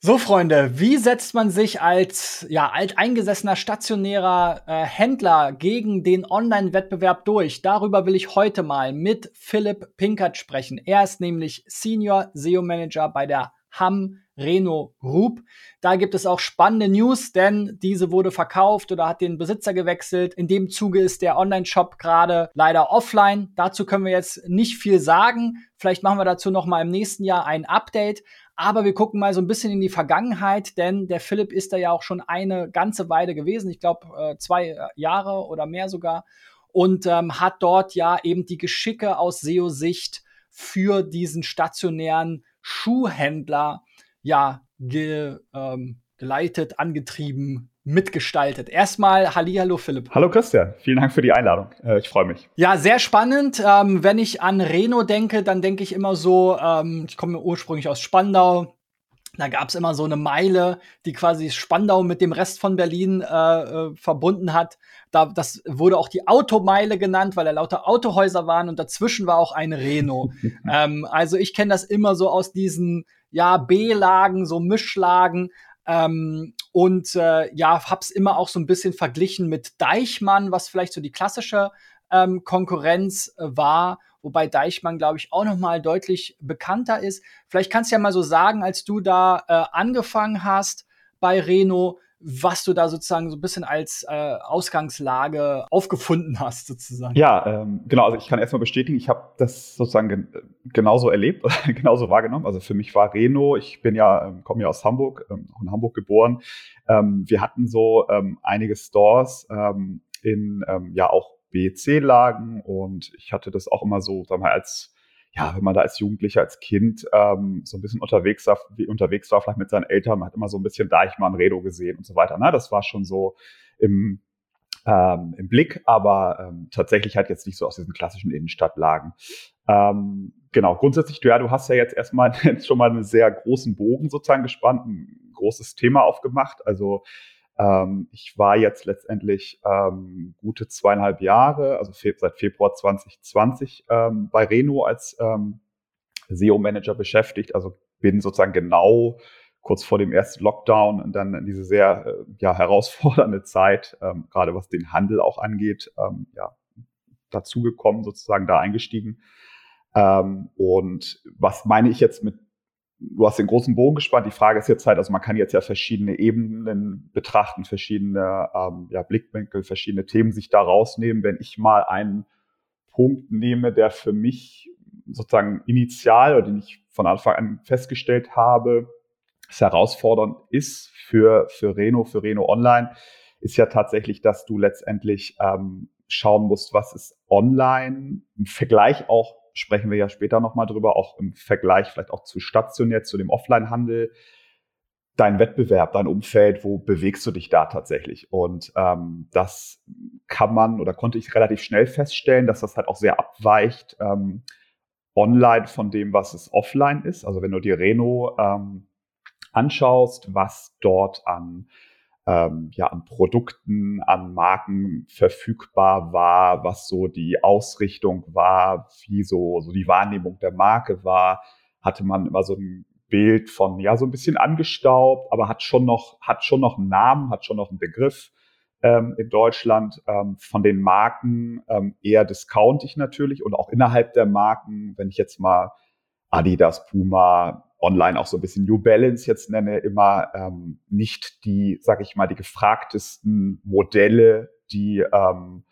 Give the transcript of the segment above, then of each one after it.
So, Freunde, wie setzt man sich als ja, alteingesessener stationärer äh, Händler gegen den Online-Wettbewerb durch? Darüber will ich heute mal mit Philipp Pinkert sprechen. Er ist nämlich Senior SEO-Manager bei der Ham Reno Group. Da gibt es auch spannende News, denn diese wurde verkauft oder hat den Besitzer gewechselt. In dem Zuge ist der Online-Shop gerade leider offline. Dazu können wir jetzt nicht viel sagen. Vielleicht machen wir dazu noch mal im nächsten Jahr ein Update. Aber wir gucken mal so ein bisschen in die Vergangenheit, denn der Philipp ist da ja auch schon eine ganze Weile gewesen. Ich glaube, äh, zwei äh, Jahre oder mehr sogar. Und ähm, hat dort ja eben die Geschicke aus SEO-Sicht für diesen stationären Schuhhändler ja ge, ähm, geleitet, angetrieben, mitgestaltet. Erstmal Hallihallo Philipp. Hallo Christian, vielen Dank für die Einladung. Äh, ich freue mich. Ja, sehr spannend. Ähm, wenn ich an Reno denke, dann denke ich immer so, ähm, ich komme ursprünglich aus Spandau. Da gab es immer so eine Meile, die quasi Spandau mit dem Rest von Berlin äh, äh, verbunden hat. Da, das wurde auch die Automeile genannt, weil da lauter Autohäuser waren und dazwischen war auch ein Reno. ähm, also ich kenne das immer so aus diesen ja B-Lagen, so Mischlagen. Ähm, und äh, ja, hab's immer auch so ein bisschen verglichen mit Deichmann, was vielleicht so die klassische ähm, Konkurrenz äh, war, wobei Deichmann, glaube ich, auch noch mal deutlich bekannter ist. Vielleicht kannst du ja mal so sagen, als du da äh, angefangen hast bei Reno, was du da sozusagen so ein bisschen als äh, Ausgangslage aufgefunden hast, sozusagen. Ja, ähm, genau. Also ich kann erstmal bestätigen, ich habe das sozusagen gen genauso erlebt, genauso wahrgenommen. Also für mich war Reno, ich bin ja, ähm, komme ja aus Hamburg, ähm, auch in Hamburg geboren. Ähm, wir hatten so ähm, einige Stores ähm, in ähm, ja auch BC-Lagen und ich hatte das auch immer so, sagen wir mal, als ja, wenn man da als Jugendlicher, als Kind ähm, so ein bisschen unterwegs war, unterwegs war, vielleicht mit seinen Eltern, man hat immer so ein bisschen Deichmann, Redo gesehen und so weiter. Ne? Das war schon so im, ähm, im Blick, aber ähm, tatsächlich halt jetzt nicht so aus diesen klassischen Innenstadtlagen. Ähm, genau, grundsätzlich, du, ja, du hast ja jetzt erstmal jetzt schon mal einen sehr großen Bogen sozusagen gespannt, ein großes Thema aufgemacht. Also ähm, ich war jetzt letztendlich ähm, gute zweieinhalb Jahre, also fe seit Februar 2020 ähm, bei Reno als ähm, SEO-Manager beschäftigt. Also bin sozusagen genau kurz vor dem ersten Lockdown und dann in diese sehr äh, ja, herausfordernde Zeit, ähm, gerade was den Handel auch angeht, ähm, ja, dazugekommen, sozusagen da eingestiegen. Ähm, und was meine ich jetzt mit du hast den großen Bogen gespannt. Die Frage ist jetzt halt, also man kann jetzt ja verschiedene Ebenen betrachten, verschiedene ähm, ja, Blickwinkel, verschiedene Themen sich da rausnehmen. Wenn ich mal einen Punkt nehme, der für mich sozusagen initial oder den ich von Anfang an festgestellt habe, es herausfordernd ist für, für Reno, für Reno Online, ist ja tatsächlich, dass du letztendlich ähm, schauen musst, was ist online, im Vergleich auch sprechen wir ja später nochmal drüber, auch im Vergleich vielleicht auch zu stationär, zu dem Offline-Handel. Dein Wettbewerb, dein Umfeld, wo bewegst du dich da tatsächlich? Und ähm, das kann man oder konnte ich relativ schnell feststellen, dass das halt auch sehr abweicht ähm, online von dem, was es offline ist. Also wenn du dir Reno ähm, anschaust, was dort an ähm, ja, an Produkten, an Marken verfügbar war, was so die Ausrichtung war, wie so, so die Wahrnehmung der Marke war, hatte man immer so ein Bild von, ja, so ein bisschen angestaubt, aber hat schon noch, hat schon noch einen Namen, hat schon noch einen Begriff ähm, in Deutschland. Ähm, von den Marken ähm, eher discountig natürlich und auch innerhalb der Marken, wenn ich jetzt mal Adidas, Puma, online auch so ein bisschen New Balance jetzt nenne, immer ähm, nicht die, sag ich mal, die gefragtesten Modelle, die ähm,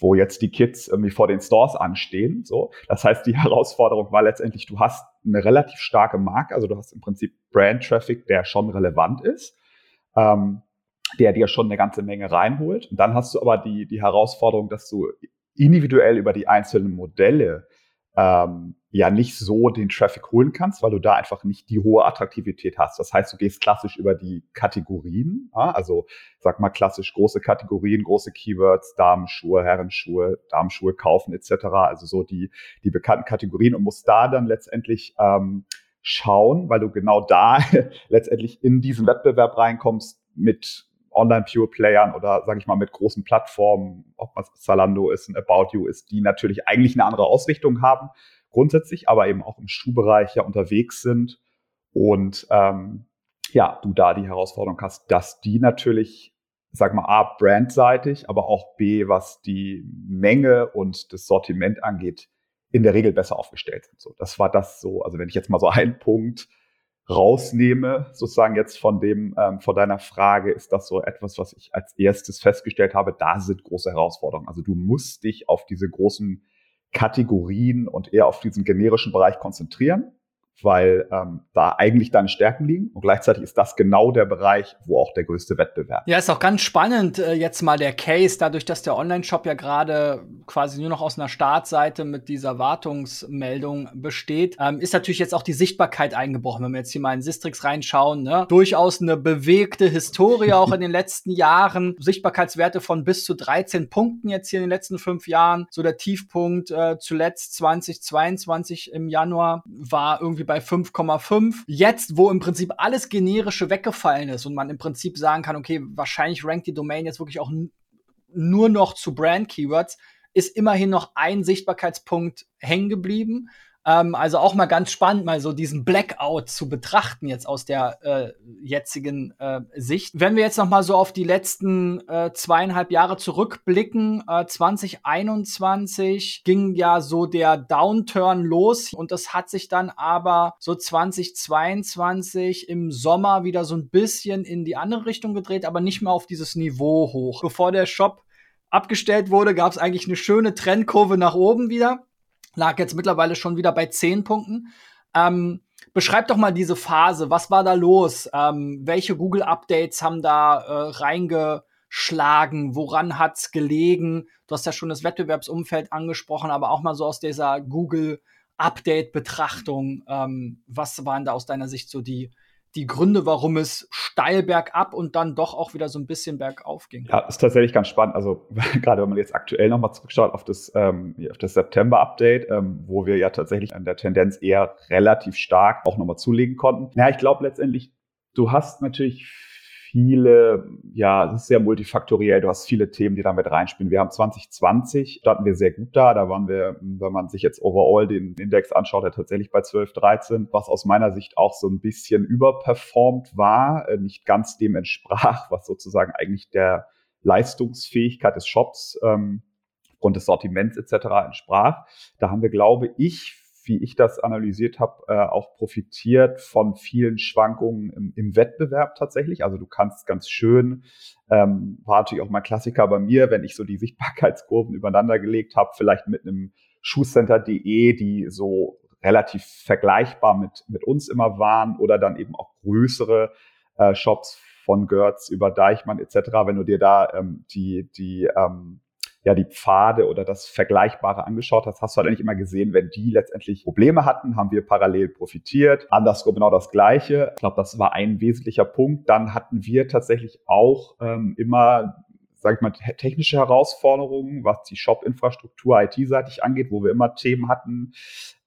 wo jetzt die Kids irgendwie vor den Stores anstehen. So, das heißt, die Herausforderung war letztendlich, du hast eine relativ starke Marke, also du hast im Prinzip Brand Traffic, der schon relevant ist, ähm, der dir schon eine ganze Menge reinholt. Und dann hast du aber die die Herausforderung, dass du individuell über die einzelnen Modelle ähm, ja nicht so den Traffic holen kannst, weil du da einfach nicht die hohe Attraktivität hast. Das heißt, du gehst klassisch über die Kategorien, ja? also sag mal klassisch große Kategorien, große Keywords, Damenschuhe, Herrenschuhe, Damenschuhe kaufen etc. Also so die die bekannten Kategorien und musst da dann letztendlich ähm, schauen, weil du genau da letztendlich in diesen Wettbewerb reinkommst mit Online-Pure-Playern oder sage ich mal mit großen Plattformen, ob man Zalando ist, ein About You ist, die natürlich eigentlich eine andere Ausrichtung haben, grundsätzlich, aber eben auch im Schuhbereich ja unterwegs sind und ähm, ja, du da die Herausforderung hast, dass die natürlich, sag mal, A, brandseitig, aber auch B, was die Menge und das Sortiment angeht, in der Regel besser aufgestellt sind. So, das war das so, also wenn ich jetzt mal so einen Punkt rausnehme, sozusagen jetzt von dem, ähm, von deiner Frage, ist das so etwas, was ich als erstes festgestellt habe, da sind große Herausforderungen. Also du musst dich auf diese großen Kategorien und eher auf diesen generischen Bereich konzentrieren weil ähm, da eigentlich deine Stärken liegen und gleichzeitig ist das genau der Bereich, wo auch der größte Wettbewerb. Ja, ist auch ganz spannend äh, jetzt mal der Case, dadurch, dass der Online-Shop ja gerade quasi nur noch aus einer Startseite mit dieser Wartungsmeldung besteht, ähm, ist natürlich jetzt auch die Sichtbarkeit eingebrochen. Wenn wir jetzt hier mal in Sistrix reinschauen, ne? durchaus eine bewegte Historie auch in den letzten Jahren, Sichtbarkeitswerte von bis zu 13 Punkten jetzt hier in den letzten fünf Jahren. So der Tiefpunkt äh, zuletzt 2022 im Januar war irgendwie irgendwie bei 5,5. Jetzt, wo im Prinzip alles generische weggefallen ist und man im Prinzip sagen kann, okay, wahrscheinlich rankt die Domain jetzt wirklich auch nur noch zu Brand-Keywords, ist immerhin noch ein Sichtbarkeitspunkt hängen geblieben. Ähm, also auch mal ganz spannend, mal so diesen Blackout zu betrachten jetzt aus der äh, jetzigen äh, Sicht. Wenn wir jetzt noch mal so auf die letzten äh, zweieinhalb Jahre zurückblicken, 2021 äh, ging ja so der Downturn los und das hat sich dann aber so 2022 im Sommer wieder so ein bisschen in die andere Richtung gedreht, aber nicht mehr auf dieses Niveau hoch. Bevor der Shop abgestellt wurde, gab es eigentlich eine schöne Trendkurve nach oben wieder lag jetzt mittlerweile schon wieder bei zehn Punkten. Ähm, beschreib doch mal diese Phase. Was war da los? Ähm, welche Google-Updates haben da äh, reingeschlagen? Woran hat's gelegen? Du hast ja schon das Wettbewerbsumfeld angesprochen, aber auch mal so aus dieser Google-Update-Betrachtung. Ähm, was waren da aus deiner Sicht so die, die Gründe, warum es steil bergab und dann doch auch wieder so ein bisschen bergauf ging. Ja, ist tatsächlich ganz spannend. Also gerade wenn man jetzt aktuell nochmal zurückschaut auf das, ähm, das September-Update, ähm, wo wir ja tatsächlich an der Tendenz eher relativ stark auch nochmal zulegen konnten. Ja, ich glaube letztendlich, du hast natürlich viele, ja, es ist sehr multifaktoriell. Du hast viele Themen, die damit reinspielen. Wir haben 2020, starten wir sehr gut da. Da waren wir, wenn man sich jetzt overall den Index anschaut, ja tatsächlich bei 12, 13, was aus meiner Sicht auch so ein bisschen überperformt war, äh, nicht ganz dem entsprach, was sozusagen eigentlich der Leistungsfähigkeit des Shops ähm, und des Sortiments etc. entsprach. Da haben wir, glaube ich, wie ich das analysiert habe, äh, auch profitiert von vielen Schwankungen im, im, Wettbewerb tatsächlich. Also du kannst ganz schön, ähm, war natürlich auch mal Klassiker bei mir, wenn ich so die Sichtbarkeitskurven übereinander gelegt habe, vielleicht mit einem Schuhcenter.de, die so relativ vergleichbar mit, mit uns immer waren oder dann eben auch größere äh, Shops von Götz über Deichmann etc. Wenn du dir da ähm, die, die ähm, ja die Pfade oder das Vergleichbare angeschaut hast, hast du halt eigentlich immer gesehen, wenn die letztendlich Probleme hatten, haben wir parallel profitiert. Andersrum genau das Gleiche. Ich glaube, das war ein wesentlicher Punkt. Dann hatten wir tatsächlich auch ähm, immer sage ich mal, technische Herausforderungen, was die Shop-Infrastruktur IT-seitig angeht, wo wir immer Themen hatten.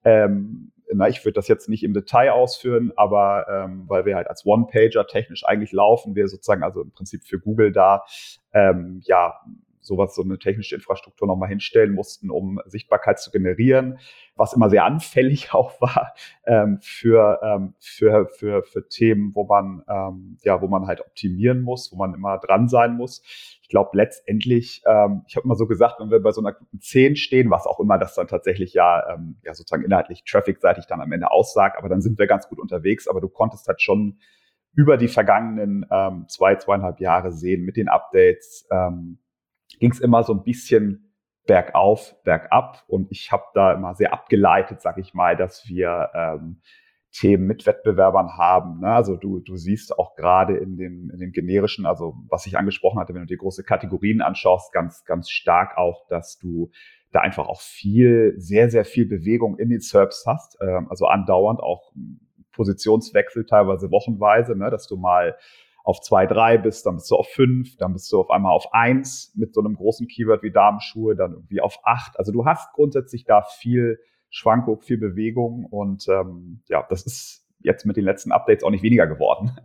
Ähm, na, ich würde das jetzt nicht im Detail ausführen, aber ähm, weil wir halt als One-Pager technisch eigentlich laufen, wir sozusagen also im Prinzip für Google da ähm, ja sowas, so eine technische Infrastruktur nochmal hinstellen mussten, um Sichtbarkeit zu generieren, was immer sehr anfällig auch war ähm, für, ähm, für, für, für Themen, wo man, ähm, ja, wo man halt optimieren muss, wo man immer dran sein muss. Ich glaube letztendlich, ähm, ich habe immer so gesagt, wenn wir bei so einer guten 10 stehen, was auch immer das dann tatsächlich ja, ähm, ja sozusagen inhaltlich traffic-seitig dann am Ende aussagt, aber dann sind wir ganz gut unterwegs, aber du konntest halt schon über die vergangenen ähm, zwei, zweieinhalb Jahre sehen mit den Updates, ähm, ging es immer so ein bisschen bergauf, bergab. Und ich habe da immer sehr abgeleitet, sag ich mal, dass wir ähm, Themen mit Wettbewerbern haben. Ne? Also du, du siehst auch gerade in den, in den generischen, also was ich angesprochen hatte, wenn du dir große Kategorien anschaust, ganz, ganz stark auch, dass du da einfach auch viel, sehr, sehr viel Bewegung in den SERPs hast. Ähm, also andauernd auch Positionswechsel, teilweise wochenweise, ne? dass du mal auf zwei, drei bist, dann bist du auf fünf, dann bist du auf einmal auf eins mit so einem großen Keyword wie Damenschuhe, dann irgendwie auf acht. Also du hast grundsätzlich da viel Schwankung, viel Bewegung und ähm, ja, das ist jetzt mit den letzten Updates auch nicht weniger geworden.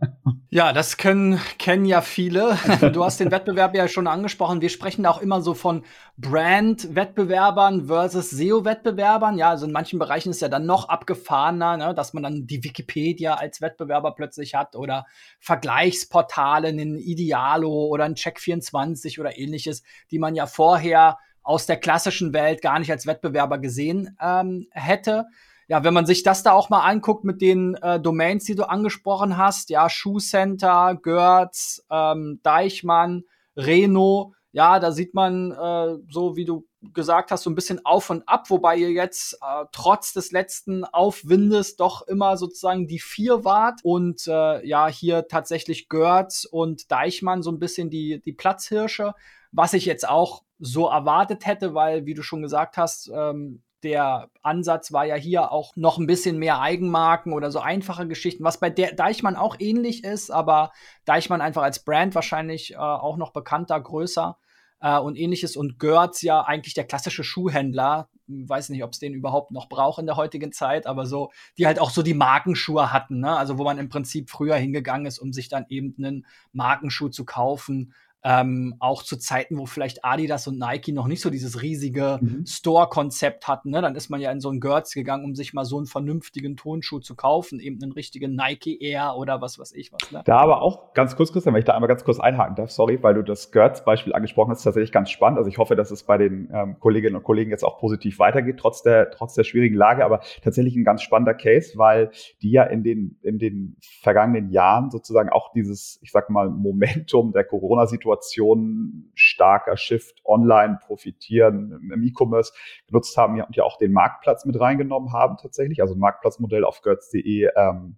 Ja, das können, kennen ja viele. Du hast den Wettbewerb ja schon angesprochen. Wir sprechen da auch immer so von Brand-Wettbewerbern versus SEO-Wettbewerbern. Ja, also in manchen Bereichen ist ja dann noch abgefahrener, ne, dass man dann die Wikipedia als Wettbewerber plötzlich hat oder Vergleichsportale, einen Idealo oder ein Check24 oder ähnliches, die man ja vorher aus der klassischen Welt gar nicht als Wettbewerber gesehen ähm, hätte ja, wenn man sich das da auch mal anguckt mit den äh, Domains, die du angesprochen hast, ja, Schuhcenter, Görz, ähm, Deichmann, Reno, ja, da sieht man äh, so, wie du gesagt hast, so ein bisschen auf und ab, wobei ihr jetzt äh, trotz des letzten Aufwindes doch immer sozusagen die vier wart und äh, ja, hier tatsächlich Görz und Deichmann so ein bisschen die, die Platzhirsche, was ich jetzt auch so erwartet hätte, weil, wie du schon gesagt hast, ähm, der Ansatz war ja hier auch noch ein bisschen mehr Eigenmarken oder so einfache Geschichten, was bei der Deichmann auch ähnlich ist, aber Deichmann einfach als Brand wahrscheinlich äh, auch noch bekannter, größer äh, und ähnliches. Und Görz ja eigentlich der klassische Schuhhändler. Weiß nicht, ob es den überhaupt noch braucht in der heutigen Zeit, aber so, die halt auch so die Markenschuhe hatten, ne? Also wo man im Prinzip früher hingegangen ist, um sich dann eben einen Markenschuh zu kaufen ähm, auch zu Zeiten, wo vielleicht Adidas und Nike noch nicht so dieses riesige mhm. Store-Konzept hatten. Ne? Dann ist man ja in so ein Görz gegangen, um sich mal so einen vernünftigen Tonschuh zu kaufen, eben einen richtigen Nike Air oder was weiß ich was. Ne? Da aber auch ganz kurz, Christian, wenn ich da einmal ganz kurz einhaken darf, sorry, weil du das Görz-Beispiel angesprochen hast, tatsächlich ganz spannend. Also ich hoffe, dass es bei den ähm, Kolleginnen und Kollegen jetzt auch positiv weitergeht, trotz der, trotz der schwierigen Lage, aber tatsächlich ein ganz spannender Case, weil die ja in den, in den vergangenen Jahren sozusagen auch dieses, ich sag mal, Momentum der Corona-Situation Situation, starker Shift online profitieren im E-Commerce genutzt haben und ja auch den Marktplatz mit reingenommen haben tatsächlich, also Marktplatzmodell auf götz.de ähm,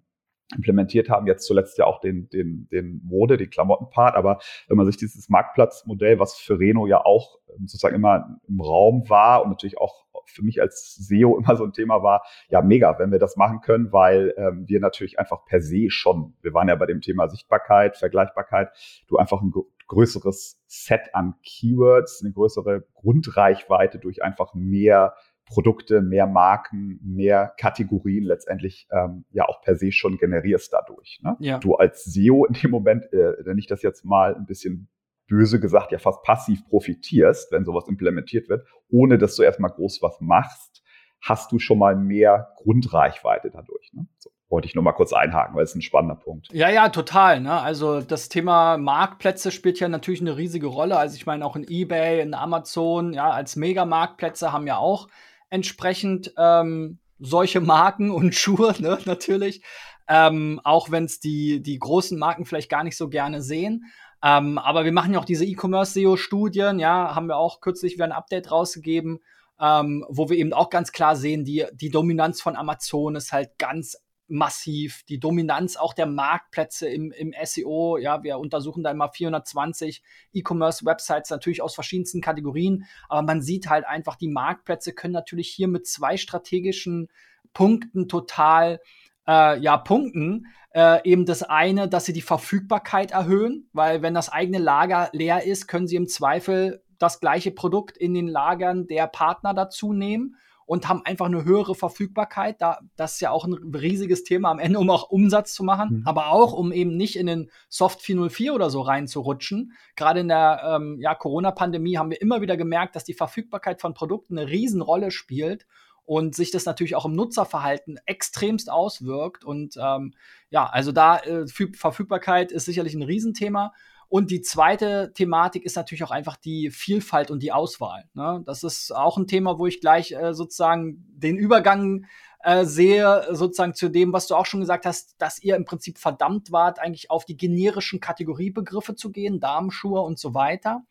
implementiert haben, jetzt zuletzt ja auch den, den, den Mode, den Klamottenpart. Aber wenn man sich dieses Marktplatzmodell, was für Reno ja auch ähm, sozusagen immer im Raum war und natürlich auch für mich als SEO immer so ein Thema war, ja, mega, wenn wir das machen können, weil ähm, wir natürlich einfach per se schon, wir waren ja bei dem Thema Sichtbarkeit, Vergleichbarkeit, du einfach ein größeres Set an Keywords, eine größere Grundreichweite durch einfach mehr Produkte, mehr Marken, mehr Kategorien letztendlich ähm, ja auch per se schon generierst dadurch. Ne? Ja. Du als SEO in dem Moment, äh, wenn ich das jetzt mal ein bisschen böse gesagt, ja fast passiv profitierst, wenn sowas implementiert wird, ohne dass du erstmal groß was machst, hast du schon mal mehr Grundreichweite dadurch. Ne? So wollte ich nur mal kurz einhaken, weil es ein spannender Punkt. Ja, ja, total. Ne? Also das Thema Marktplätze spielt ja natürlich eine riesige Rolle. Also ich meine auch in eBay, in Amazon, ja, als Megamarktplätze haben ja auch entsprechend ähm, solche Marken und Schuhe, ne, natürlich. Ähm, auch wenn es die, die großen Marken vielleicht gar nicht so gerne sehen. Ähm, aber wir machen ja auch diese E-Commerce-SEO-Studien, ja, haben wir auch kürzlich wieder ein Update rausgegeben, ähm, wo wir eben auch ganz klar sehen, die, die Dominanz von Amazon ist halt ganz massiv. Die Dominanz auch der Marktplätze im, im SEO. Ja, wir untersuchen da immer 420 E-Commerce-Websites natürlich aus verschiedensten Kategorien. Aber man sieht halt einfach, die Marktplätze können natürlich hier mit zwei strategischen Punkten total äh, ja, punkten. Äh, eben das eine, dass sie die Verfügbarkeit erhöhen, weil wenn das eigene Lager leer ist, können sie im Zweifel das gleiche Produkt in den Lagern der Partner dazu nehmen und haben einfach eine höhere Verfügbarkeit. Da, das ist ja auch ein riesiges Thema am Ende, um auch Umsatz zu machen, mhm. aber auch, um eben nicht in den Soft 404 oder so reinzurutschen. Gerade in der ähm, ja, Corona-Pandemie haben wir immer wieder gemerkt, dass die Verfügbarkeit von Produkten eine Riesenrolle spielt und sich das natürlich auch im Nutzerverhalten extremst auswirkt. Und ähm, ja, also da äh, Verfügbarkeit ist sicherlich ein Riesenthema. Und die zweite Thematik ist natürlich auch einfach die Vielfalt und die Auswahl. Ne? Das ist auch ein Thema, wo ich gleich äh, sozusagen den Übergang äh, sehe, sozusagen zu dem, was du auch schon gesagt hast, dass ihr im Prinzip verdammt wart, eigentlich auf die generischen Kategoriebegriffe zu gehen, Damenschuhe und so weiter.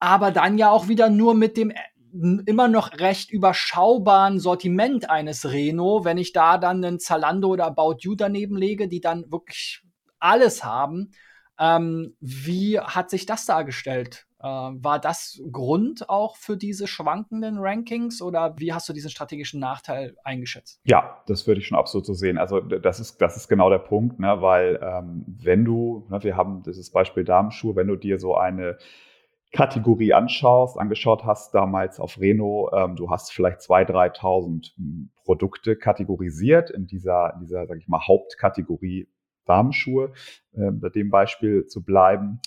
Aber dann ja auch wieder nur mit dem äh, immer noch recht überschaubaren Sortiment eines Reno, wenn ich da dann einen Zalando oder About You daneben lege, die dann wirklich alles haben ähm, wie hat sich das dargestellt? Äh, war das Grund auch für diese schwankenden Rankings oder wie hast du diesen strategischen Nachteil eingeschätzt? Ja, das würde ich schon absolut so sehen. Also das ist, das ist genau der Punkt, ne? weil ähm, wenn du, ne, wir haben dieses Beispiel Damenschuhe, wenn du dir so eine Kategorie anschaust, angeschaut hast damals auf Reno, ähm, du hast vielleicht 2.000, 3.000 hm, Produkte kategorisiert in dieser, in dieser, sag ich mal, Hauptkategorie Damenschuhe, äh, bei dem Beispiel zu bleiben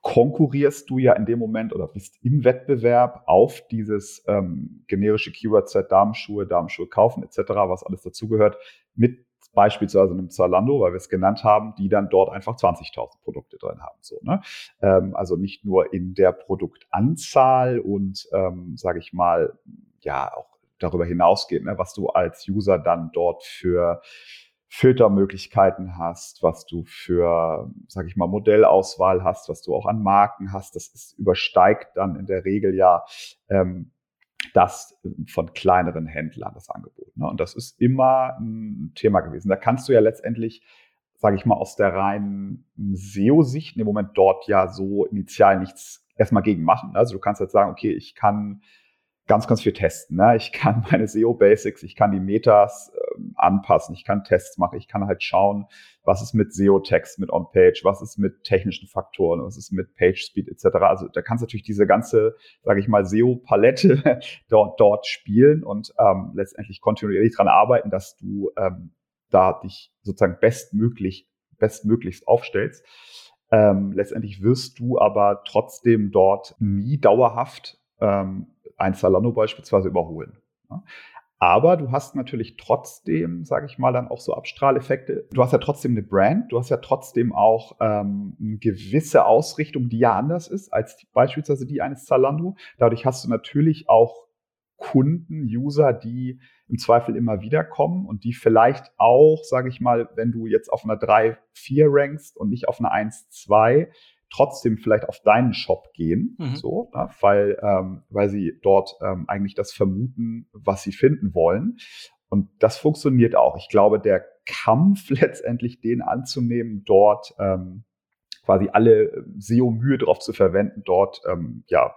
konkurrierst du ja in dem Moment oder bist im Wettbewerb auf dieses ähm, generische Keyword-Set Damenschuhe, Damenschuhe kaufen etc., was alles dazugehört, mit beispielsweise einem Zalando, weil wir es genannt haben, die dann dort einfach 20.000 Produkte drin haben. So, ne? Ähm, also nicht nur in der Produktanzahl und, ähm, sage ich mal, ja, auch darüber hinausgeht, ne, was du als User dann dort für Filtermöglichkeiten hast, was du für, sag ich mal, Modellauswahl hast, was du auch an Marken hast. Das ist, übersteigt dann in der Regel ja ähm, das von kleineren Händlern, das Angebot. Ne? Und das ist immer ein Thema gewesen. Da kannst du ja letztendlich, sage ich mal, aus der reinen SEO-Sicht im Moment dort ja so initial nichts erstmal gegen machen. Also du kannst jetzt sagen, okay, ich kann ganz, ganz viel testen. Ne? Ich kann meine SEO-Basics, ich kann die Metas äh, anpassen, ich kann Tests machen, ich kann halt schauen, was ist mit SEO-Text, mit On-Page, was ist mit technischen Faktoren, was ist mit Page-Speed etc. Also da kannst du natürlich diese ganze, sage ich mal, SEO-Palette dort, dort spielen und ähm, letztendlich kontinuierlich dran arbeiten, dass du ähm, da dich sozusagen bestmöglich, bestmöglichst aufstellst. Ähm, letztendlich wirst du aber trotzdem dort nie dauerhaft ähm, ein Zalando beispielsweise überholen. Ja. Aber du hast natürlich trotzdem, sage ich mal, dann auch so Abstrahleffekte. Du hast ja trotzdem eine Brand, du hast ja trotzdem auch ähm, eine gewisse Ausrichtung, die ja anders ist als die, beispielsweise die eines Zalando. Dadurch hast du natürlich auch Kunden, User, die im Zweifel immer wieder kommen und die vielleicht auch, sage ich mal, wenn du jetzt auf einer 3, 4 rankst und nicht auf einer 1, 2, trotzdem vielleicht auf deinen Shop gehen, mhm. so, ne, weil, ähm, weil sie dort ähm, eigentlich das vermuten, was sie finden wollen. Und das funktioniert auch. Ich glaube, der Kampf letztendlich, den anzunehmen, dort ähm, quasi alle SEO-Mühe drauf zu verwenden, dort ähm, ja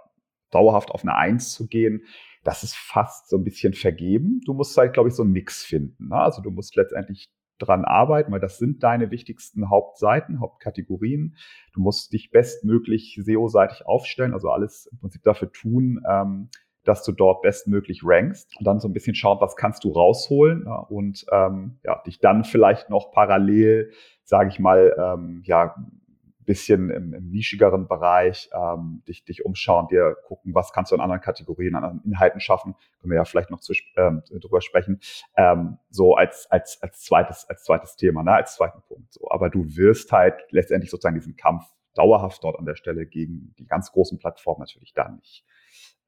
dauerhaft auf eine Eins zu gehen, das ist fast so ein bisschen vergeben. Du musst halt, glaube ich, so einen Mix finden. Ne? Also du musst letztendlich dran arbeiten, weil das sind deine wichtigsten Hauptseiten, Hauptkategorien. Du musst dich bestmöglich SEO-seitig aufstellen, also alles im Prinzip dafür tun, ähm, dass du dort bestmöglich rankst und dann so ein bisschen schauen, was kannst du rausholen ja, und ähm, ja, dich dann vielleicht noch parallel, sage ich mal, ähm, ja, bisschen im, im nischigeren Bereich ähm, dich, dich umschauen, dir gucken, was kannst du in anderen Kategorien, an anderen Inhalten schaffen. Können wir ja vielleicht noch zu, ähm, drüber sprechen. Ähm, so als, als, als zweites, als zweites Thema, ne, als zweiten Punkt. So. Aber du wirst halt letztendlich sozusagen diesen Kampf dauerhaft dort an der Stelle gegen die ganz großen Plattformen natürlich da nicht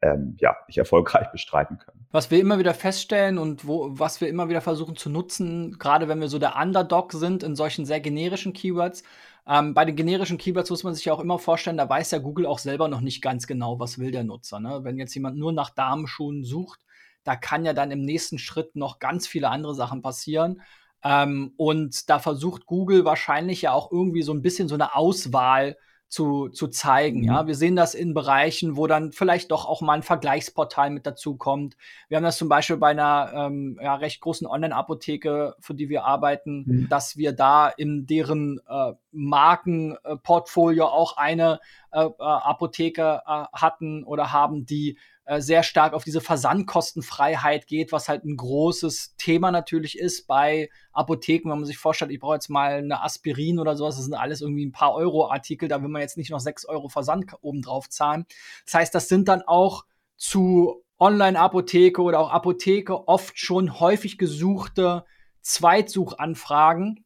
ähm, ja, nicht erfolgreich bestreiten können. Was wir immer wieder feststellen und wo, was wir immer wieder versuchen zu nutzen, gerade wenn wir so der Underdog sind in solchen sehr generischen Keywords, ähm, bei den generischen Keywords muss man sich ja auch immer vorstellen, da weiß ja Google auch selber noch nicht ganz genau, was will der Nutzer. Ne? Wenn jetzt jemand nur nach Damenschuhen sucht, da kann ja dann im nächsten Schritt noch ganz viele andere Sachen passieren. Ähm, und da versucht Google wahrscheinlich ja auch irgendwie so ein bisschen so eine Auswahl zu, zu zeigen. Mhm. Ja, wir sehen das in Bereichen, wo dann vielleicht doch auch mal ein Vergleichsportal mit dazu kommt. Wir haben das zum Beispiel bei einer ähm, ja, recht großen Online-Apotheke, für die wir arbeiten, mhm. dass wir da in deren äh, Markenportfolio auch eine äh, äh, Apotheke äh, hatten oder haben, die äh, sehr stark auf diese Versandkostenfreiheit geht, was halt ein großes Thema natürlich ist bei Apotheken, wenn man sich vorstellt, ich brauche jetzt mal eine Aspirin oder sowas, das sind alles irgendwie ein paar Euro Artikel, da will man jetzt nicht noch sechs Euro Versand obendrauf zahlen. Das heißt, das sind dann auch zu Online-Apotheke oder auch Apotheke oft schon häufig gesuchte Zweitsuchanfragen,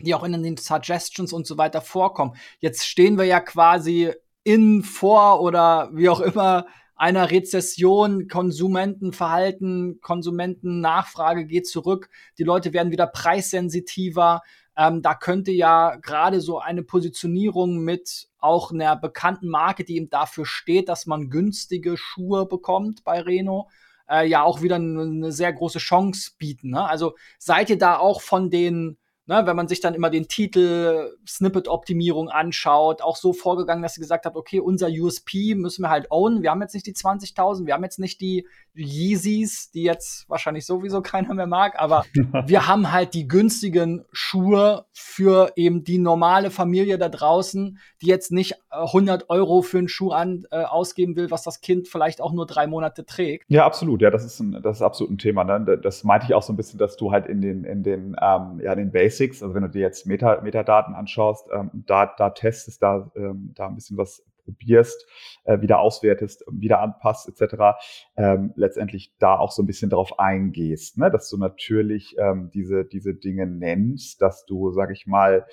die auch in den Suggestions und so weiter vorkommen. Jetzt stehen wir ja quasi in, vor oder wie auch immer einer Rezession, Konsumentenverhalten, Konsumentennachfrage geht zurück, die Leute werden wieder preissensitiver. Ähm, da könnte ja gerade so eine Positionierung mit auch einer bekannten Marke, die eben dafür steht, dass man günstige Schuhe bekommt bei Reno, äh, ja auch wieder eine, sehr große Chance bieten. Ne? Also seid ihr da auch von den ne, wenn man sich dann immer den Titel Snippet-Optimierung anschaut, auch so vorgegangen, dass sie gesagt hat, okay, unser USP müssen wir halt ownen. Wir haben jetzt nicht die 20.000, wir haben jetzt nicht die Yeezys, die jetzt wahrscheinlich sowieso keiner mehr mag, aber wir haben halt die günstigen Schuhe für eben die normale Familie da draußen, die jetzt nicht 100 äh, Euro für einen Schuh an, äh, ausgeben will, was das Kind vielleicht auch nur drei Monate trägt. Ja, absolut. Ja, das ist, ein, das ist absolut ein Thema. Ne? Das meinte ich auch so ein bisschen, dass du halt in den, in den, ähm, ja, in den Basics, also wenn du dir jetzt Meta, Metadaten anschaust, ähm, da, da testest, da, ähm, da ein bisschen was probierst, äh, wieder auswertest, wieder anpasst, etc., ähm, letztendlich da auch so ein bisschen darauf eingehst, ne? dass du natürlich ähm, diese, diese Dinge nennst, dass du, sag ich mal,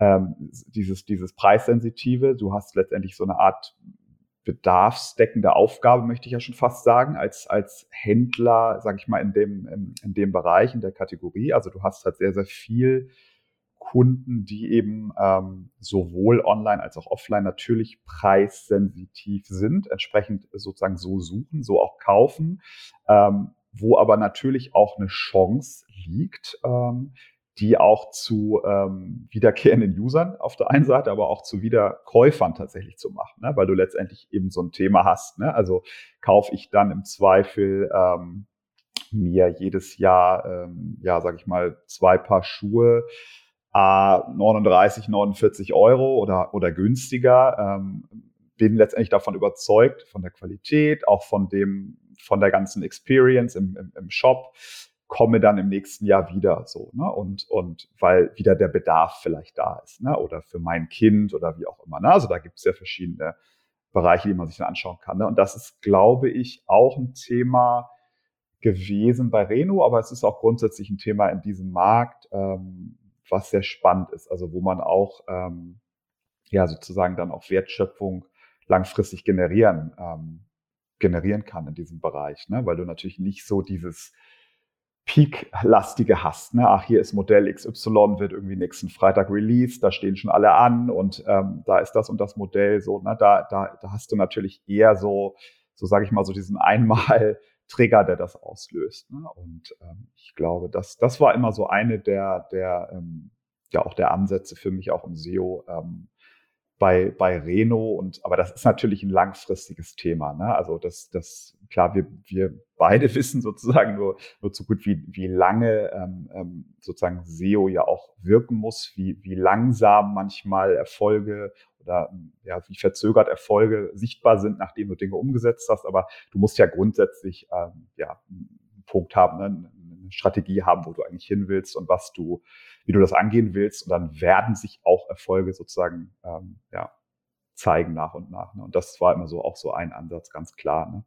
ähm, dieses, dieses Preissensitive, du hast letztendlich so eine Art bedarfsdeckende Aufgabe, möchte ich ja schon fast sagen, als, als Händler, sage ich mal, in dem, in, in dem Bereich, in der Kategorie. Also du hast halt sehr, sehr viel Kunden, die eben ähm, sowohl online als auch offline natürlich preissensitiv sind, entsprechend sozusagen so suchen, so auch kaufen, ähm, wo aber natürlich auch eine Chance liegt, ähm, die auch zu ähm, wiederkehrenden Usern auf der einen Seite, aber auch zu Wiederkäufern tatsächlich zu machen, ne? weil du letztendlich eben so ein Thema hast. Ne? Also kaufe ich dann im Zweifel ähm, mir jedes Jahr, ähm, ja, sag ich mal, zwei Paar Schuhe, A 39, 49 Euro oder, oder günstiger. Ähm, bin letztendlich davon überzeugt, von der Qualität, auch von dem, von der ganzen Experience im, im, im Shop, komme dann im nächsten Jahr wieder so, ne? Und, und weil wieder der Bedarf vielleicht da ist, ne? Oder für mein Kind oder wie auch immer. Ne? Also da gibt es ja verschiedene Bereiche, die man sich dann anschauen kann. Ne? Und das ist, glaube ich, auch ein Thema gewesen bei Reno, aber es ist auch grundsätzlich ein Thema in diesem Markt. Ähm, was sehr spannend ist, also wo man auch ähm, ja sozusagen dann auch Wertschöpfung langfristig generieren ähm, generieren kann in diesem Bereich, ne? weil du natürlich nicht so dieses Peak-lastige hast. Ne? Ach, hier ist Modell XY, wird irgendwie nächsten Freitag Release, da stehen schon alle an und ähm, da ist das und das Modell so. Ne? Da, da, da hast du natürlich eher so, so sage ich mal, so diesen einmal Trigger, der das auslöst. Ne? Und ähm, ich glaube, das, das war immer so eine der, der ähm, ja auch der Ansätze für mich auch im SEO ähm, bei, bei Reno. Und aber das ist natürlich ein langfristiges Thema. Ne? Also das, das klar, wir, wir beide wissen sozusagen nur, nur zu gut, wie, wie lange ähm, ähm, sozusagen SEO ja auch wirken muss, wie, wie langsam manchmal Erfolge oder ja, wie verzögert Erfolge sichtbar sind, nachdem du Dinge umgesetzt hast. Aber du musst ja grundsätzlich ähm, ja, einen Punkt haben, ne? Strategie haben, wo du eigentlich hin willst und was du, wie du das angehen willst. Und dann werden sich auch Erfolge sozusagen ähm, ja, zeigen nach und nach. Ne? Und das war immer so auch so ein Ansatz, ganz klar, ne?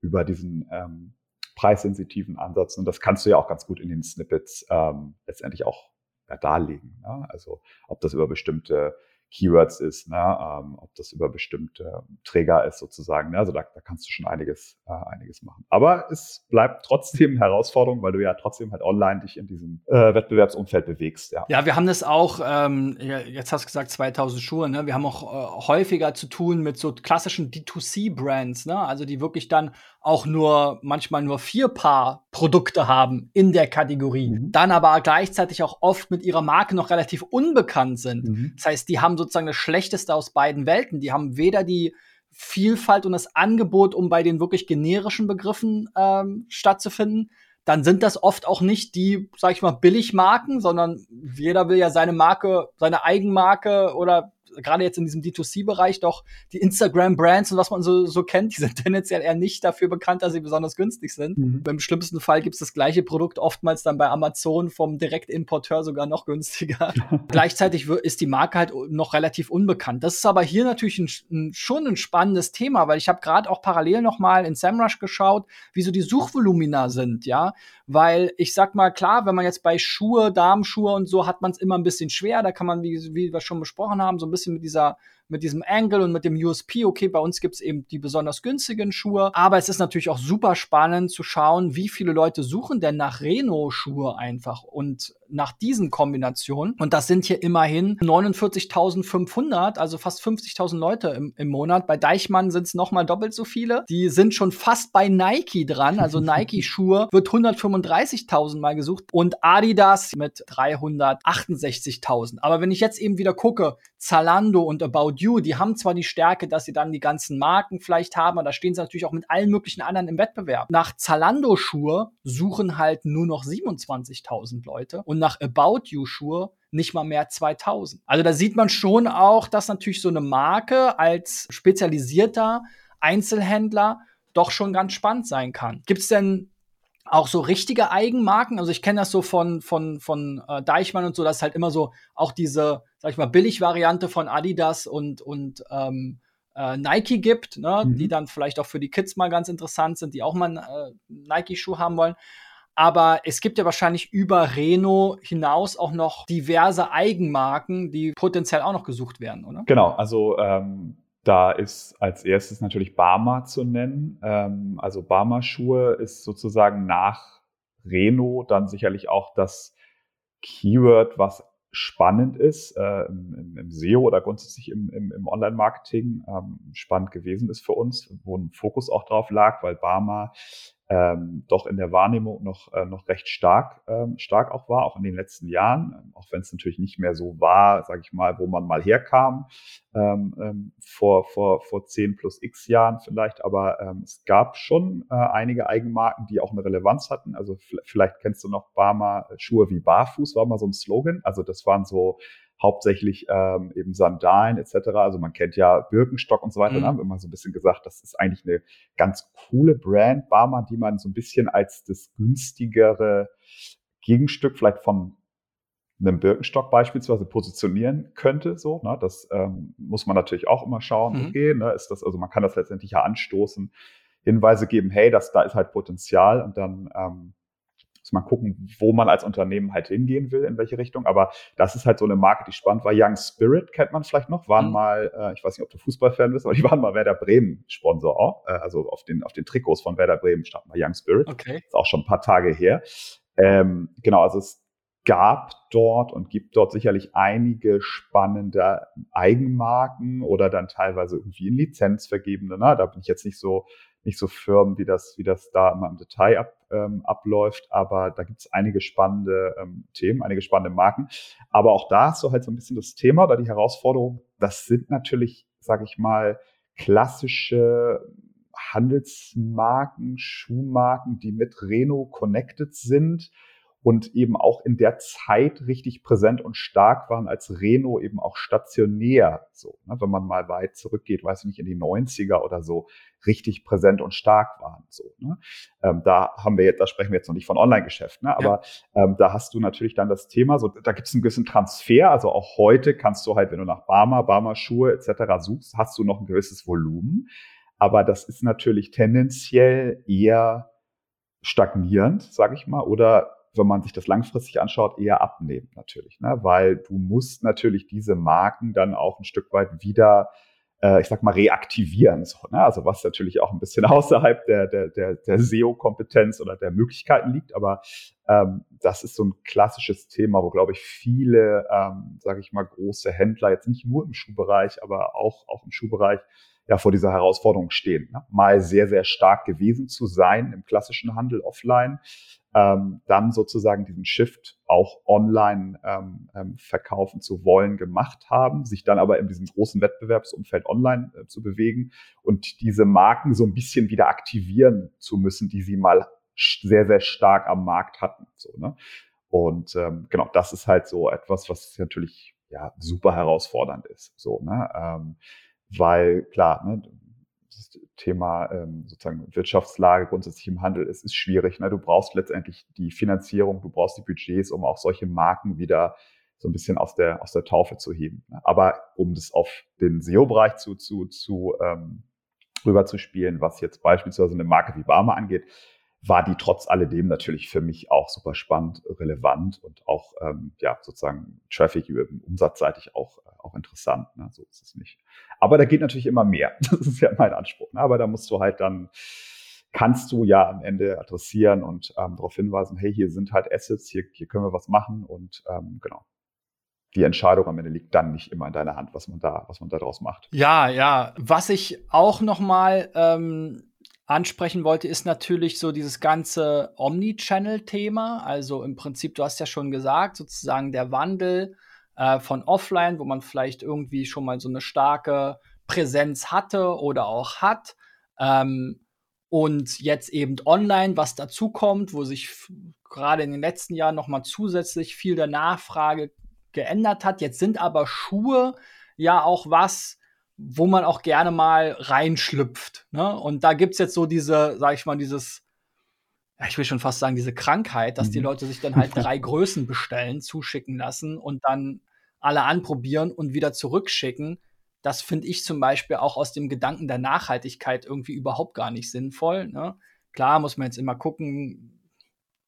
über diesen ähm, preissensitiven Ansatz. Und das kannst du ja auch ganz gut in den Snippets ähm, letztendlich auch ja, darlegen. Ne? Also ob das über bestimmte Keywords ist, ne? ähm, ob das über bestimmte Träger ist sozusagen. Ne? Also da, da kannst du schon einiges, äh, einiges machen. Aber es bleibt trotzdem Herausforderung, weil du ja trotzdem halt online dich in diesem äh, Wettbewerbsumfeld bewegst. Ja. ja, wir haben das auch, ähm, jetzt hast du gesagt 2000 Schuhe, ne? wir haben auch äh, häufiger zu tun mit so klassischen D2C-Brands, ne? also die wirklich dann auch nur manchmal nur vier Paar Produkte haben in der Kategorie, mhm. dann aber gleichzeitig auch oft mit ihrer Marke noch relativ unbekannt sind. Mhm. Das heißt, die haben sozusagen das Schlechteste aus beiden Welten. Die haben weder die Vielfalt und das Angebot, um bei den wirklich generischen Begriffen ähm, stattzufinden, dann sind das oft auch nicht die, sag ich mal, Billigmarken, sondern jeder will ja seine Marke, seine Eigenmarke oder gerade jetzt in diesem D2C-Bereich doch die Instagram-Brands und was man so, so kennt, die sind tendenziell eher nicht dafür bekannt, dass sie besonders günstig sind. Mhm. Im schlimmsten Fall gibt es das gleiche Produkt oftmals dann bei Amazon vom Direktimporteur sogar noch günstiger. Gleichzeitig ist die Marke halt noch relativ unbekannt. Das ist aber hier natürlich ein, ein, schon ein spannendes Thema, weil ich habe gerade auch parallel noch mal in SEMrush geschaut, wie so die Suchvolumina sind, ja, weil ich sag mal klar, wenn man jetzt bei Schuhe, Damenschuhe und so hat man es immer ein bisschen schwer, da kann man wie, wie wir schon besprochen haben, so ein bisschen bisschen mit dieser mit diesem Angle und mit dem USP, okay, bei uns gibt es eben die besonders günstigen Schuhe, aber es ist natürlich auch super spannend zu schauen, wie viele Leute suchen denn nach Reno-Schuhe einfach. Und nach diesen Kombinationen. Und das sind hier immerhin 49.500, also fast 50.000 Leute im, im Monat. Bei Deichmann sind es nochmal doppelt so viele. Die sind schon fast bei Nike dran. Also Nike-Schuhe wird 135.000 Mal gesucht und Adidas mit 368.000. Aber wenn ich jetzt eben wieder gucke, Zalando und About You, die haben zwar die Stärke, dass sie dann die ganzen Marken vielleicht haben, aber da stehen sie natürlich auch mit allen möglichen anderen im Wettbewerb. Nach Zalando-Schuhe suchen halt nur noch 27.000 Leute und nach About You-Schuhe nicht mal mehr 2000. Also da sieht man schon auch, dass natürlich so eine Marke als spezialisierter Einzelhändler doch schon ganz spannend sein kann. Gibt es denn auch so richtige Eigenmarken? Also ich kenne das so von, von, von äh, Deichmann und so, dass halt immer so auch diese, sag ich mal, Billig-Variante von Adidas und, und ähm, äh, Nike gibt, ne, mhm. die dann vielleicht auch für die Kids mal ganz interessant sind, die auch mal einen äh, Nike-Schuh haben wollen. Aber es gibt ja wahrscheinlich über Reno hinaus auch noch diverse Eigenmarken, die potenziell auch noch gesucht werden, oder? Genau, also ähm, da ist als erstes natürlich Barma zu nennen. Ähm, also Barma-Schuhe ist sozusagen nach Reno dann sicherlich auch das Keyword, was spannend ist äh, im, im, SEO oder grundsätzlich im, im, im Online-Marketing ähm, spannend gewesen ist für uns, wo ein Fokus auch drauf lag, weil Barma ähm, doch in der Wahrnehmung noch, äh, noch recht stark, ähm, stark auch war, auch in den letzten Jahren, ähm, auch wenn es natürlich nicht mehr so war, sage ich mal, wo man mal herkam, ähm, ähm, vor, vor, vor 10 plus x Jahren vielleicht, aber ähm, es gab schon äh, einige Eigenmarken, die auch eine Relevanz hatten. Also vielleicht kennst du noch Barmer Schuhe wie Barfuß, war mal so ein Slogan. Also das waren so hauptsächlich ähm, eben Sandalen etc. Also man kennt ja Birkenstock und so weiter. Mhm. Da haben wir immer so ein bisschen gesagt, das ist eigentlich eine ganz coole Brand, Barmer, die man so ein bisschen als das günstigere Gegenstück vielleicht von einem Birkenstock beispielsweise positionieren könnte. So, ne? Das ähm, muss man natürlich auch immer schauen. Mhm. Okay, ne? ist das also man kann das letztendlich ja anstoßen, Hinweise geben, hey, das da ist halt Potenzial und dann ähm, muss man gucken, wo man als Unternehmen halt hingehen will, in welche Richtung. Aber das ist halt so eine Marke, die spannend war. Young Spirit kennt man vielleicht noch, waren mhm. mal, äh, ich weiß nicht, ob du Fußballfan bist, aber die waren mal Werder Bremen Sponsor auch. Äh, also auf den, auf den Trikots von Werder Bremen stand mal Young Spirit. Okay. Ist auch schon ein paar Tage her. Ähm, genau, also es gab dort und gibt dort sicherlich einige spannende Eigenmarken oder dann teilweise irgendwie in Lizenz vergebene. Ne? Da bin ich jetzt nicht so nicht so firm, wie das, wie das da immer im Detail ab, ähm, abläuft. Aber da gibt es einige spannende ähm, Themen, einige spannende Marken. Aber auch da ist so halt so ein bisschen das Thema oder die Herausforderung. Das sind natürlich, sage ich mal, klassische Handelsmarken, Schuhmarken, die mit Reno connected sind und eben auch in der Zeit richtig präsent und stark waren, als Reno eben auch stationär, so, ne, wenn man mal weit zurückgeht, weiß ich nicht, in die 90er oder so, richtig präsent und stark waren. So, ne? ähm, da haben wir jetzt, da sprechen wir jetzt noch nicht von Online-Geschäft, ne? aber ja. ähm, da hast du natürlich dann das Thema, so, da gibt es einen gewissen Transfer, also auch heute kannst du halt, wenn du nach Barmer, Barmer-Schuhe etc. suchst, hast du noch ein gewisses Volumen, aber das ist natürlich tendenziell eher stagnierend, sage ich mal, oder wenn man sich das langfristig anschaut, eher abnehmen natürlich, ne? weil du musst natürlich diese Marken dann auch ein Stück weit wieder, äh, ich sag mal, reaktivieren. So, ne? Also was natürlich auch ein bisschen außerhalb der, der, der, der SEO-Kompetenz oder der Möglichkeiten liegt, aber ähm, das ist so ein klassisches Thema, wo, glaube ich, viele, ähm, sage ich mal, große Händler, jetzt nicht nur im Schuhbereich, aber auch, auch im Schuhbereich, ja vor dieser Herausforderung stehen. Ne? Mal sehr, sehr stark gewesen zu sein im klassischen Handel offline, ähm, dann sozusagen diesen Shift auch online ähm, ähm, verkaufen zu wollen gemacht haben, sich dann aber in diesem großen Wettbewerbsumfeld online äh, zu bewegen und diese Marken so ein bisschen wieder aktivieren zu müssen, die sie mal sehr, sehr stark am Markt hatten. So, ne? Und ähm, genau, das ist halt so etwas, was natürlich ja super herausfordernd ist. So, ne? Ähm, weil klar, ne, das Thema ähm, sozusagen Wirtschaftslage grundsätzlich im Handel ist, ist schwierig. Ne? Du brauchst letztendlich die Finanzierung, du brauchst die Budgets, um auch solche Marken wieder so ein bisschen aus der, aus der Taufe zu heben. Ne? Aber um das auf den SEO-Bereich zu, zu, zu ähm, rüberzuspielen, was jetzt beispielsweise eine Marke wie Barmer angeht, war die trotz alledem natürlich für mich auch super spannend, relevant und auch ähm, ja sozusagen Traffic umsatzseitig auch, äh, auch interessant. Ne? So ist es nicht. Aber da geht natürlich immer mehr. Das ist ja mein Anspruch. Ne? Aber da musst du halt dann kannst du ja am Ende adressieren und ähm, darauf hinweisen, hey, hier sind halt Assets, hier, hier können wir was machen und ähm, genau. Die Entscheidung am Ende liegt dann nicht immer in deiner Hand, was man da, was man daraus macht. Ja, ja. Was ich auch noch mal ähm, ansprechen wollte, ist natürlich so dieses ganze Omnichannel-Thema. Also im Prinzip, du hast ja schon gesagt, sozusagen der Wandel äh, von Offline, wo man vielleicht irgendwie schon mal so eine starke Präsenz hatte oder auch hat. Ähm, und jetzt eben online, was dazu kommt, wo sich gerade in den letzten Jahren noch mal zusätzlich viel der Nachfrage geändert hat. Jetzt sind aber Schuhe ja auch was, wo man auch gerne mal reinschlüpft. Ne? Und da gibt es jetzt so diese, sag ich mal, dieses, ja, ich will schon fast sagen, diese Krankheit, dass mhm. die Leute sich dann halt drei Größen bestellen, zuschicken lassen und dann alle anprobieren und wieder zurückschicken. Das finde ich zum Beispiel auch aus dem Gedanken der Nachhaltigkeit irgendwie überhaupt gar nicht sinnvoll. Ne? Klar muss man jetzt immer gucken,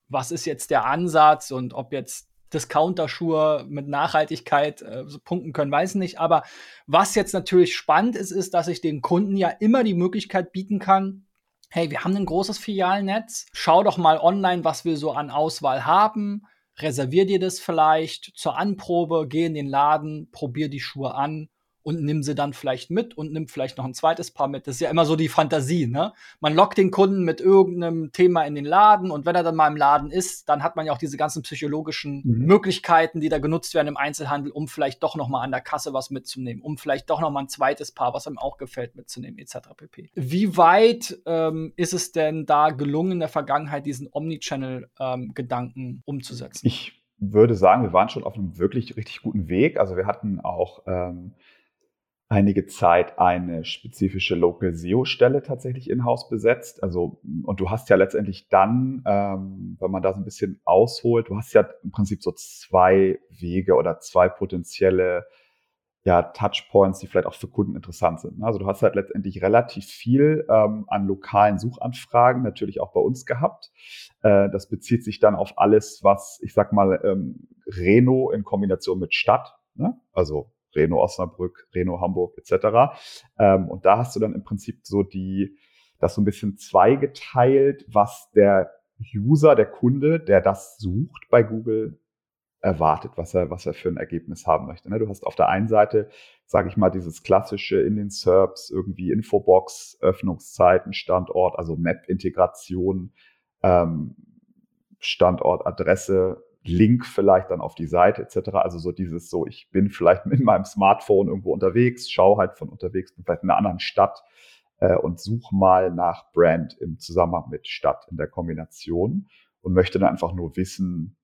was ist jetzt der Ansatz und ob jetzt Discounter-Schuhe mit Nachhaltigkeit äh, punkten können, weiß ich nicht. Aber was jetzt natürlich spannend ist, ist, dass ich den Kunden ja immer die Möglichkeit bieten kann, hey, wir haben ein großes Filialnetz, schau doch mal online, was wir so an Auswahl haben, reservier dir das vielleicht zur Anprobe, geh in den Laden, probier die Schuhe an und nimm sie dann vielleicht mit und nimm vielleicht noch ein zweites Paar mit. Das ist ja immer so die Fantasie, ne? Man lockt den Kunden mit irgendeinem Thema in den Laden und wenn er dann mal im Laden ist, dann hat man ja auch diese ganzen psychologischen mhm. Möglichkeiten, die da genutzt werden im Einzelhandel, um vielleicht doch noch mal an der Kasse was mitzunehmen, um vielleicht doch noch mal ein zweites Paar, was einem auch gefällt, mitzunehmen, etc. pp. Wie weit ähm, ist es denn da gelungen in der Vergangenheit, diesen Omnichannel-Gedanken ähm, umzusetzen? Ich würde sagen, wir waren schon auf einem wirklich richtig guten Weg. Also wir hatten auch ähm, einige Zeit eine spezifische Local SEO-Stelle tatsächlich in-house besetzt. Also, und du hast ja letztendlich dann, ähm, wenn man da so ein bisschen ausholt, du hast ja im Prinzip so zwei Wege oder zwei potenzielle ja, Touchpoints, die vielleicht auch für Kunden interessant sind. Also du hast halt letztendlich relativ viel ähm, an lokalen Suchanfragen natürlich auch bei uns gehabt. Äh, das bezieht sich dann auf alles, was, ich sag mal, ähm, Reno in Kombination mit Stadt, ne? also Reno Osnabrück, Reno Hamburg etc. Ähm, und da hast du dann im Prinzip so die, das so ein bisschen zweigeteilt, was der User, der Kunde, der das sucht bei Google, erwartet, was er, was er für ein Ergebnis haben möchte. Ne? Du hast auf der einen Seite, sage ich mal, dieses klassische in den SERPs, irgendwie Infobox, Öffnungszeiten, Standort, also Map-Integration, ähm, Standort, Adresse, Link vielleicht dann auf die Seite etc. Also so dieses so, ich bin vielleicht mit meinem Smartphone irgendwo unterwegs, schaue halt von unterwegs, bin vielleicht in einer anderen Stadt äh, und suche mal nach Brand im Zusammenhang mit Stadt in der Kombination und möchte dann einfach nur wissen,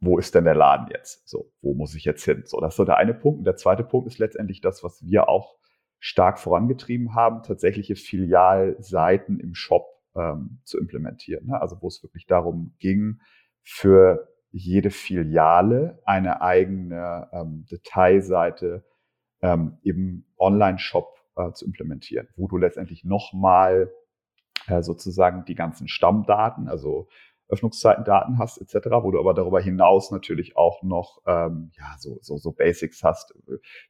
wo ist denn der Laden jetzt? So, wo muss ich jetzt hin? So, das ist so der eine Punkt. Und der zweite Punkt ist letztendlich das, was wir auch stark vorangetrieben haben, tatsächliche Filialseiten im Shop ähm, zu implementieren. Ne? Also wo es wirklich darum ging, für jede Filiale eine eigene ähm, Detailseite ähm, im Online-Shop äh, zu implementieren, wo du letztendlich nochmal äh, sozusagen die ganzen Stammdaten, also Öffnungszeitendaten hast etc., wo du aber darüber hinaus natürlich auch noch ähm, ja so, so, so Basics hast,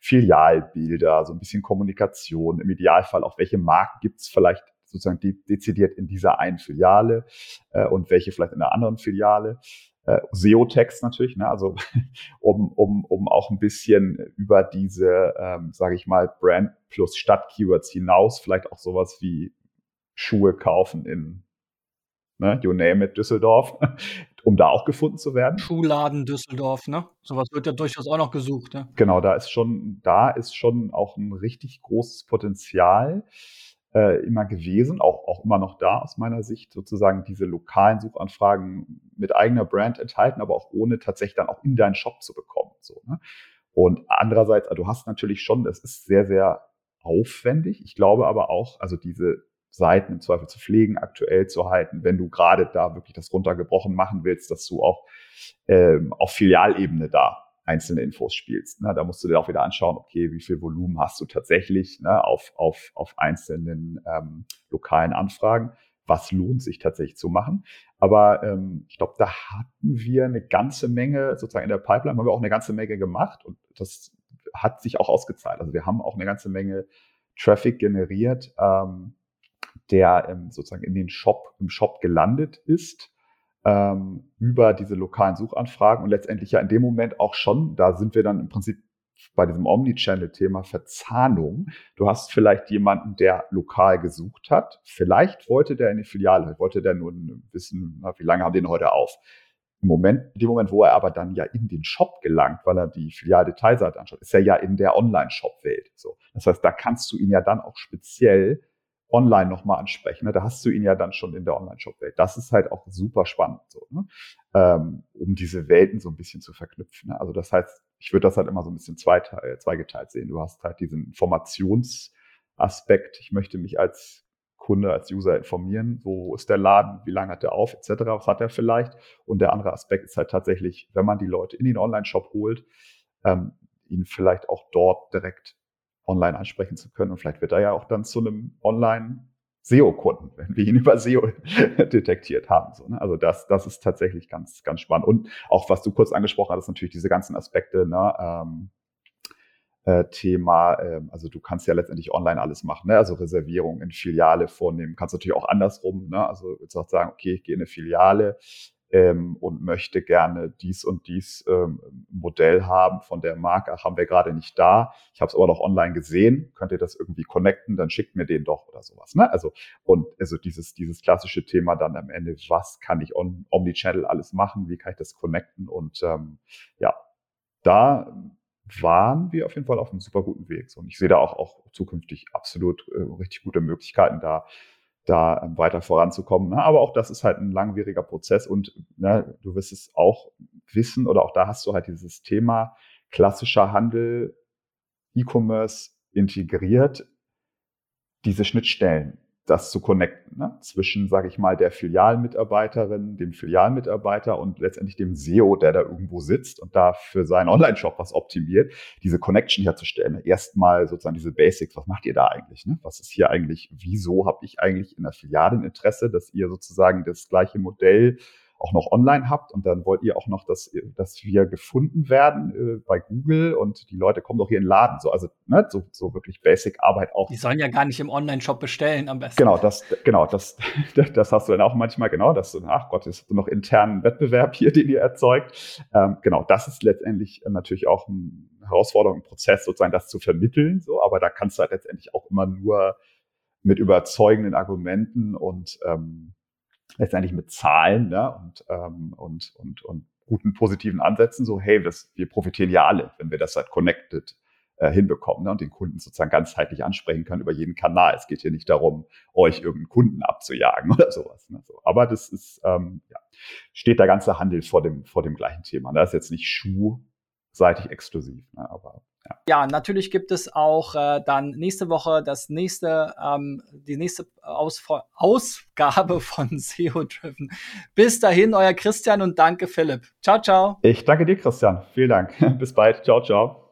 Filialbilder, so ein bisschen Kommunikation, im Idealfall auch welche Marken gibt's vielleicht sozusagen de dezidiert in dieser einen Filiale äh, und welche vielleicht in einer anderen Filiale äh, SEO-Text natürlich, ne? also um, um, um auch ein bisschen über diese, ähm, sage ich mal, Brand plus Stadt-Keywords hinaus vielleicht auch sowas wie Schuhe kaufen in, ne, you name it, Düsseldorf, um da auch gefunden zu werden. Schuhladen Düsseldorf, ne? Sowas wird ja durchaus auch noch gesucht, ne? Genau, da ist schon, da ist schon auch ein richtig großes Potenzial äh, immer gewesen, auch, auch immer noch da aus meiner Sicht, sozusagen diese lokalen Suchanfragen mit eigener Brand enthalten, aber auch ohne tatsächlich dann auch in deinen Shop zu bekommen. So, ne? Und andererseits, also du hast natürlich schon, es ist sehr, sehr aufwendig. Ich glaube aber auch, also diese Seiten im Zweifel zu pflegen, aktuell zu halten, wenn du gerade da wirklich das runtergebrochen machen willst, dass du auch ähm, auf Filialebene da einzelne Infos spielst. Ne? Da musst du dir auch wieder anschauen, okay, wie viel Volumen hast du tatsächlich ne, auf, auf, auf einzelnen ähm, lokalen Anfragen. Was lohnt sich tatsächlich zu machen? Aber ähm, ich glaube, da hatten wir eine ganze Menge, sozusagen in der Pipeline haben wir auch eine ganze Menge gemacht und das hat sich auch ausgezahlt. Also wir haben auch eine ganze Menge Traffic generiert, ähm, der ähm, sozusagen in den Shop, im Shop gelandet ist ähm, über diese lokalen Suchanfragen und letztendlich ja in dem Moment auch schon, da sind wir dann im Prinzip bei diesem Omnichannel-Thema Verzahnung. Du hast vielleicht jemanden, der lokal gesucht hat. Vielleicht wollte der in die Filiale, wollte der nur wissen, wie lange haben die denn heute auf. Im Moment, in dem Moment, wo er aber dann ja in den Shop gelangt, weil er die Filialdetailseite anschaut, ist er ja in der Online-Shop-Welt. So. Das heißt, da kannst du ihn ja dann auch speziell online nochmal ansprechen. Ne? Da hast du ihn ja dann schon in der Online-Shop-Welt. Das ist halt auch super spannend, so, ne? ähm, um diese Welten so ein bisschen zu verknüpfen. Ne? Also das heißt, ich würde das halt immer so ein bisschen zweiteil, zweigeteilt sehen. Du hast halt diesen Informationsaspekt. Ich möchte mich als Kunde, als User informieren, wo ist der Laden, wie lange hat er auf, etc., was hat er vielleicht. Und der andere Aspekt ist halt tatsächlich, wenn man die Leute in den Online-Shop holt, ähm, ihn vielleicht auch dort direkt online ansprechen zu können. Und vielleicht wird er ja auch dann zu einem Online- SEO-Kunden, wenn wir ihn über SEO detektiert haben. So, ne? Also das, das ist tatsächlich ganz, ganz spannend. Und auch was du kurz angesprochen hast, natürlich diese ganzen Aspekte, ne, ähm, äh, Thema, äh, also du kannst ja letztendlich online alles machen, ne? also Reservierung in Filiale vornehmen, kannst natürlich auch andersrum, ne? also jetzt auch sagen, okay, ich gehe in eine Filiale, ähm, und möchte gerne dies und dies ähm, Modell haben von der Marke. Ach, haben wir gerade nicht da. Ich habe es aber noch online gesehen. Könnt ihr das irgendwie connecten? Dann schickt mir den doch oder sowas. Ne? Also und also dieses dieses klassische Thema dann am Ende, was kann ich on, Omnichannel alles machen? Wie kann ich das connecten? Und ähm, ja, da waren wir auf jeden Fall auf einem super guten Weg. Und ich sehe da auch, auch zukünftig absolut äh, richtig gute Möglichkeiten da da ähm, weiter voranzukommen. Ne? Aber auch das ist halt ein langwieriger Prozess und ne, du wirst es auch wissen oder auch da hast du halt dieses Thema klassischer Handel, E-Commerce integriert, diese Schnittstellen das zu connecten ne? zwischen, sage ich mal, der Filialmitarbeiterin, dem Filialmitarbeiter und letztendlich dem SEO, der da irgendwo sitzt und da für seinen Online-Shop was optimiert, diese Connection herzustellen. Erstmal sozusagen diese Basics, was macht ihr da eigentlich? Ne? Was ist hier eigentlich, wieso habe ich eigentlich in der Filiale Interesse, dass ihr sozusagen das gleiche Modell auch noch online habt und dann wollt ihr auch noch, dass, dass wir gefunden werden äh, bei Google und die Leute kommen doch hier in den Laden. So, also ne, so, so wirklich Basic Arbeit auch. Die sollen ja gar nicht im Online-Shop bestellen am besten. Genau, das, genau, das, das hast du dann auch manchmal, genau, dass du, ach Gott, ist noch internen Wettbewerb hier, den ihr erzeugt. Ähm, genau, das ist letztendlich natürlich auch eine Herausforderung, ein Prozess, sozusagen das zu vermitteln. So, aber da kannst du halt letztendlich auch immer nur mit überzeugenden Argumenten und ähm, letztendlich mit Zahlen ne, und, ähm, und, und, und guten positiven Ansätzen, so hey, das, wir profitieren ja alle, wenn wir das halt connected äh, hinbekommen ne, und den Kunden sozusagen ganzheitlich ansprechen können über jeden Kanal. Es geht hier nicht darum, euch irgendeinen Kunden abzujagen oder sowas. Ne, so. Aber das ist, ähm, ja, steht der ganze Handel vor dem, vor dem gleichen Thema. Das ist jetzt nicht schuhseitig exklusiv, ne, aber ja. ja, natürlich gibt es auch äh, dann nächste Woche das nächste, ähm, die nächste Ausf Ausgabe von SEO Driven. Bis dahin, euer Christian und danke Philipp. Ciao, ciao. Ich danke dir, Christian. Vielen Dank. Bis bald. Ciao, ciao.